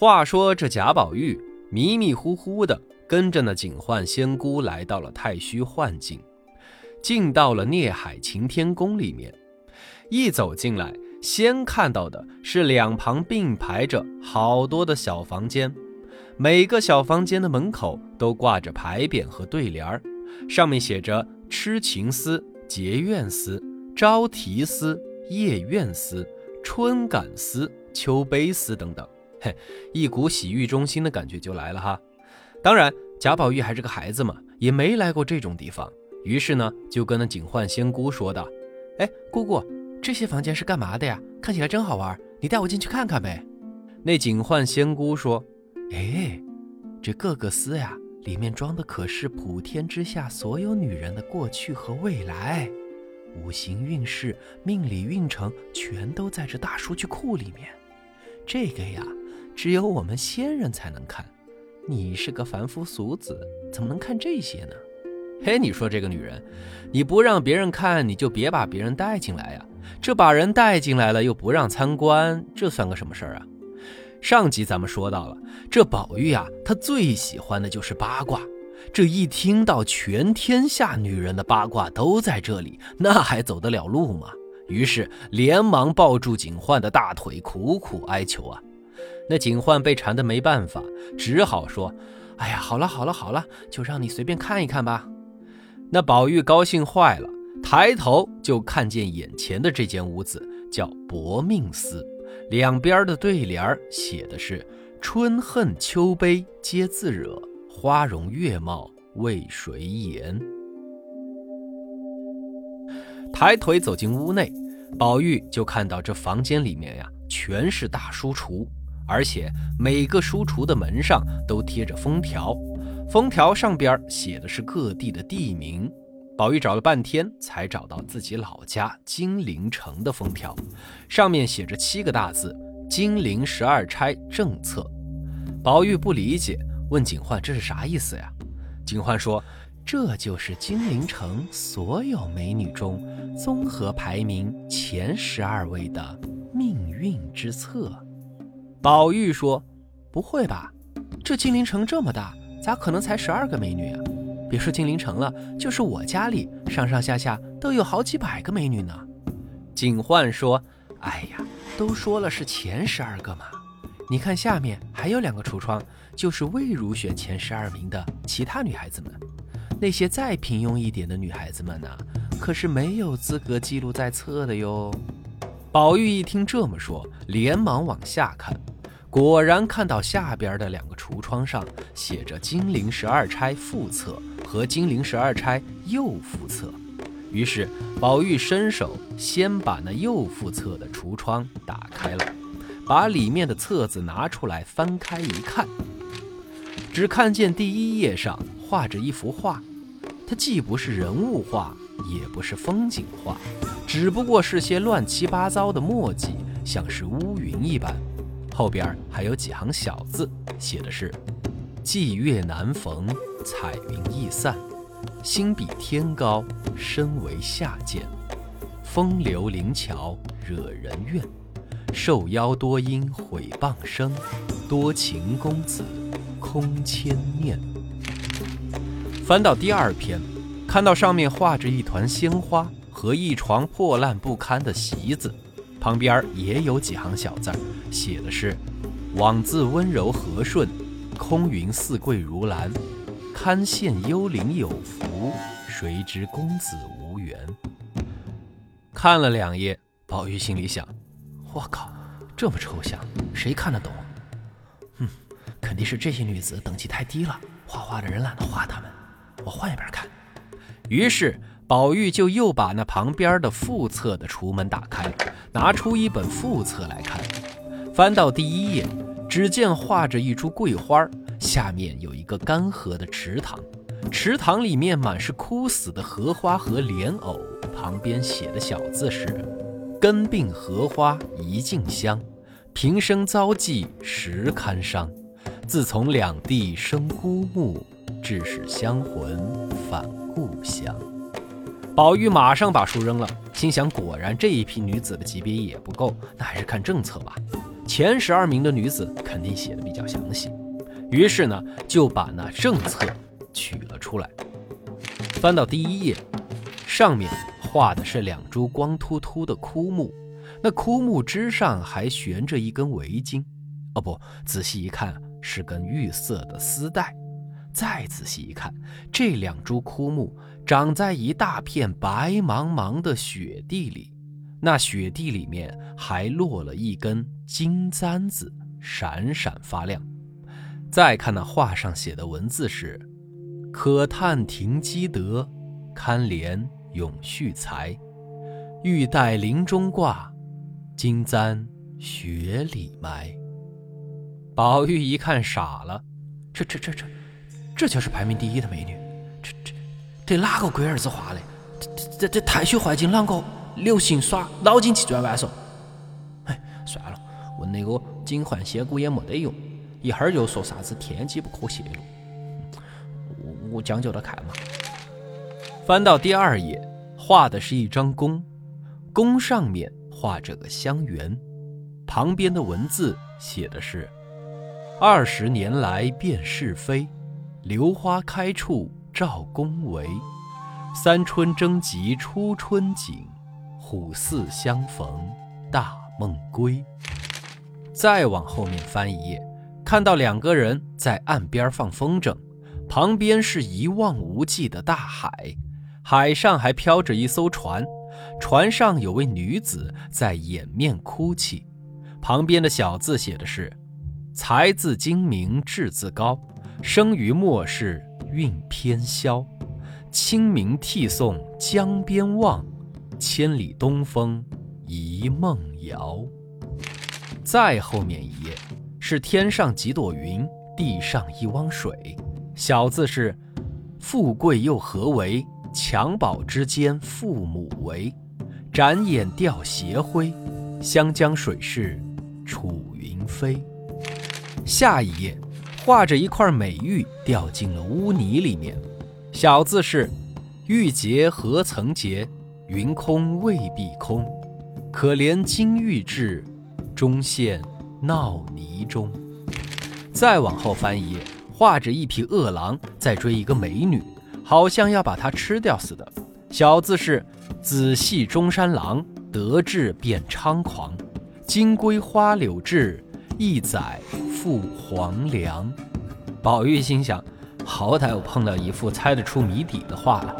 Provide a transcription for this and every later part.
话说这贾宝玉迷迷糊糊的跟着那警幻仙姑来到了太虚幻境，进到了孽海擎天宫里面。一走进来，先看到的是两旁并排着好多的小房间，每个小房间的门口都挂着牌匾和对联儿，上面写着“痴情司”“结怨司”“招提司”“夜怨司”“春感司”“秋悲司”等等。嘿，一股洗浴中心的感觉就来了哈。当然，贾宝玉还是个孩子嘛，也没来过这种地方。于是呢，就跟那警幻仙姑说道：“哎，姑姑，这些房间是干嘛的呀？看起来真好玩，你带我进去看看呗。”那警幻仙姑说：“哎，这各个司呀，里面装的可是普天之下所有女人的过去和未来，五行运势、命理运程，全都在这大数据库里面。这个呀。”只有我们仙人才能看，你是个凡夫俗子，怎么能看这些呢？嘿，你说这个女人，你不让别人看，你就别把别人带进来呀。这把人带进来了又不让参观，这算个什么事儿啊？上集咱们说到了，这宝玉啊，他最喜欢的就是八卦。这一听到全天下女人的八卦都在这里，那还走得了路吗？于是连忙抱住警幻的大腿，苦苦哀求啊。那警幻被缠得没办法，只好说：“哎呀，好了好了好了，就让你随便看一看吧。”那宝玉高兴坏了，抬头就看见眼前的这间屋子叫薄命司，两边的对联写的是“春恨秋悲皆自惹，花容月貌为谁言”。抬腿走进屋内，宝玉就看到这房间里面呀，全是大书橱。而且每个书橱的门上都贴着封条，封条上边写的是各地的地名。宝玉找了半天，才找到自己老家金陵城的封条，上面写着七个大字：“金陵十二钗政策。”宝玉不理解，问警幻：“这是啥意思呀？”警幻说：“这就是金陵城所有美女中综合排名前十二位的命运之策。”宝玉说：“不会吧，这金陵城这么大，咋可能才十二个美女啊？别说金陵城了，就是我家里上上下下都有好几百个美女呢。”警幻说：“哎呀，都说了是前十二个嘛，你看下面还有两个橱窗，就是未入选前十二名的其他女孩子们。那些再平庸一点的女孩子们呢，可是没有资格记录在册的哟。”宝玉一听这么说，连忙往下看。果然看到下边的两个橱窗上写着《金陵十二钗副册》和《金陵十二钗右副册》，于是宝玉伸手先把那右副册的橱窗打开了，把里面的册子拿出来翻开一看，只看见第一页上画着一幅画，它既不是人物画，也不是风景画，只不过是些乱七八糟的墨迹，像是乌云一般。后边还有几行小字，写的是：“霁月难逢，彩云易散，心比天高，身为下贱。风流灵巧惹人怨，受邀多因毁谤声，多情公子空牵念。”翻到第二篇，看到上面画着一团鲜花和一床破烂不堪的席子。旁边也有几行小字，写的是：“枉自温柔和顺，空云似桂如兰，堪羡幽灵有福，谁知公子无缘。”看了两页，宝玉心里想：“我靠，这么抽象，谁看得懂？哼，肯定是这些女子等级太低了，画画的人懒得画她们。我换一边看。”于是。宝玉就又把那旁边的副册的橱门打开，拿出一本副册来看。翻到第一页，只见画着一株桂花，下面有一个干涸的池塘，池塘里面满是枯死的荷花和莲藕。旁边写的小字是：“根病荷花一径香，平生遭际实堪伤。自从两地生孤木，致使香魂返故乡。”宝玉马上把书扔了，心想：果然这一批女子的级别也不够，那还是看政策吧。前十二名的女子肯定写的比较详细，于是呢就把那政策取了出来。翻到第一页，上面画的是两株光秃秃的枯木，那枯木枝上还悬着一根围巾，哦不，仔细一看是根玉色的丝带。再仔细一看，这两株枯木长在一大片白茫茫的雪地里，那雪地里面还落了一根金簪子，闪闪发亮。再看那画上写的文字是：“可叹停机德，堪怜永续财。玉带林中挂，金簪雪里埋。”宝玉一看傻了，这这这这。这就是排名第一的美女，这哪个龟儿子画的？这这这这太虚幻境啷个流行耍脑筋急转弯嗦？哎，算了，问那个警幻仙姑也没得用，一会儿又说啥子天机不可泄露。我我将就着看嘛。翻到第二页，画的是一张弓，弓上面画着个香园，旁边的文字写的是：二十年来辨是非。榴花开处赵公为，三春争及初春景，虎兕相逢大梦归。再往后面翻一页，看到两个人在岸边放风筝，旁边是一望无际的大海，海上还飘着一艘船，船上有位女子在掩面哭泣，旁边的小字写的是：“才字精明，志自高。”生于末世运偏消，清明涕送江边望，千里东风一梦遥。再后面一页是天上几朵云，地上一汪水，小字是富贵又何为？襁褓之间父母为，展眼吊斜晖，湘江水逝楚云飞。下一页。画着一块美玉掉进了污泥里面，小字是“玉洁何曾洁，云空未必空，可怜金玉质，终陷淖泥中。”再往后翻一页，画着一匹饿狼在追一个美女，好像要把她吃掉似的。小字是“仔细中山狼，得志便猖狂，金龟花柳志。”一载赴黄粱，宝玉心想：好歹我碰到一幅猜得出谜底的画了。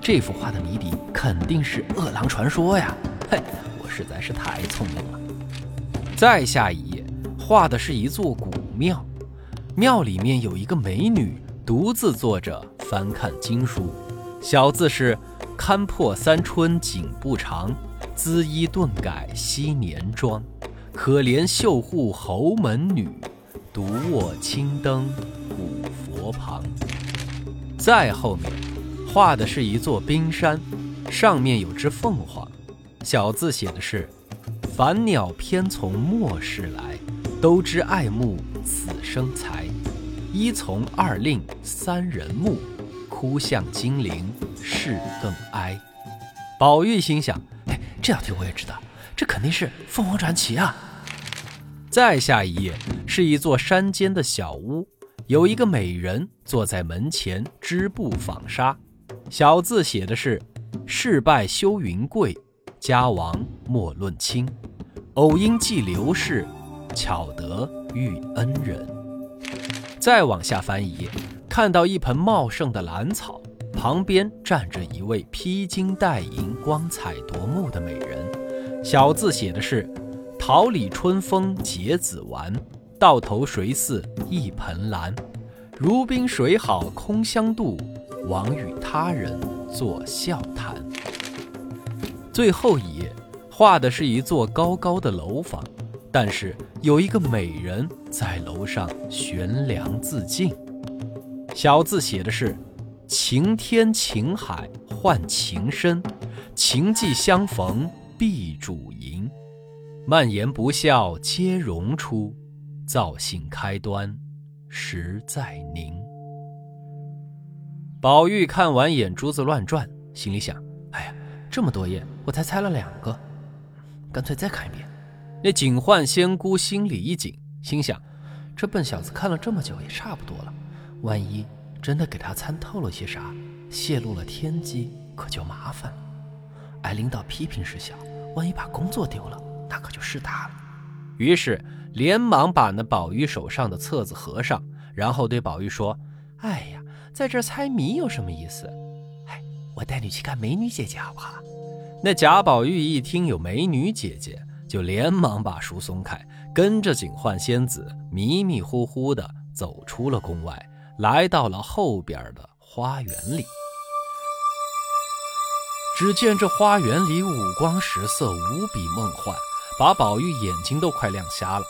这幅画的谜底肯定是饿狼传说呀！嘿，我实在是太聪明了。再下一页，画的是一座古庙，庙里面有一个美女独自坐着翻看经书，小字是：堪破三春景不长，缁衣顿改昔年妆。可怜绣户侯门女，独卧青灯古佛旁。再后面，画的是一座冰山，上面有只凤凰，小字写的是：“凡鸟偏从末世来，都知爱慕此生才。一从二令三人木，哭向金陵事更哀。”宝玉心想：“哎，这道题我也知道，这肯定是凤凰传奇啊！” 再下一页是一座山间的小屋，有一个美人坐在门前织布纺纱，小字写的是：“事败休云贵，家亡莫论亲。偶因寄刘氏，巧得遇恩人。”再往下翻一页，看到一盆茂盛的兰草，旁边站着一位披金戴银、光彩夺目的美人，小字写的是。桃李春风结子完，到头谁似一盆兰？如冰水好空相度，枉与他人作笑谈。最后一页画的是一座高高的楼房，但是有一个美人在楼上悬梁自尽。小字写的是：情天情海换情深，情既相逢必主淫。蔓延不孝皆荣出，造性开端实在宁。宝玉看完眼珠子乱转，心里想：哎呀，这么多页，我才猜了两个，干脆再看一遍。那警幻仙姑心里一紧，心想：这笨小子看了这么久，也差不多了。万一真的给他参透了些啥，泄露了天机，可就麻烦了。挨领导批评是小，万一把工作丢了，那可就是大了。于是连忙把那宝玉手上的册子合上，然后对宝玉说：“哎呀，在这猜谜有什么意思？哎，我带你去看美女姐姐好不好？”那贾宝玉一听有美女姐姐，就连忙把书松开，跟着警幻仙子迷迷糊糊的走出了宫外，来到了后边的花园里。只见这花园里五光十色，无比梦幻，把宝玉眼睛都快亮瞎了。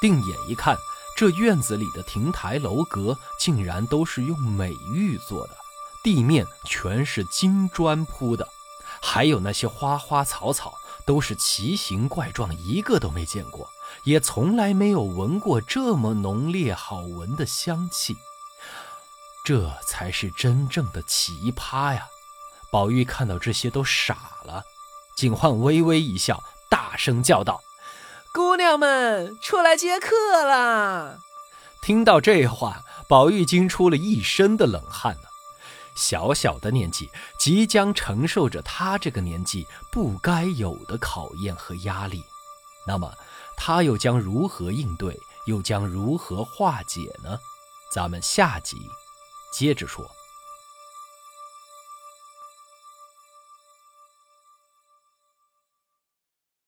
定眼一看，这院子里的亭台楼阁竟然都是用美玉做的，地面全是金砖铺的。还有那些花花草草都是奇形怪状，一个都没见过，也从来没有闻过这么浓烈好闻的香气。这才是真正的奇葩呀！宝玉看到这些都傻了。警幻微微一笑，大声叫道：“姑娘们，出来接客啦！”听到这话，宝玉惊出了一身的冷汗呢。小小的年纪，即将承受着他这个年纪不该有的考验和压力，那么他又将如何应对，又将如何化解呢？咱们下集接着说。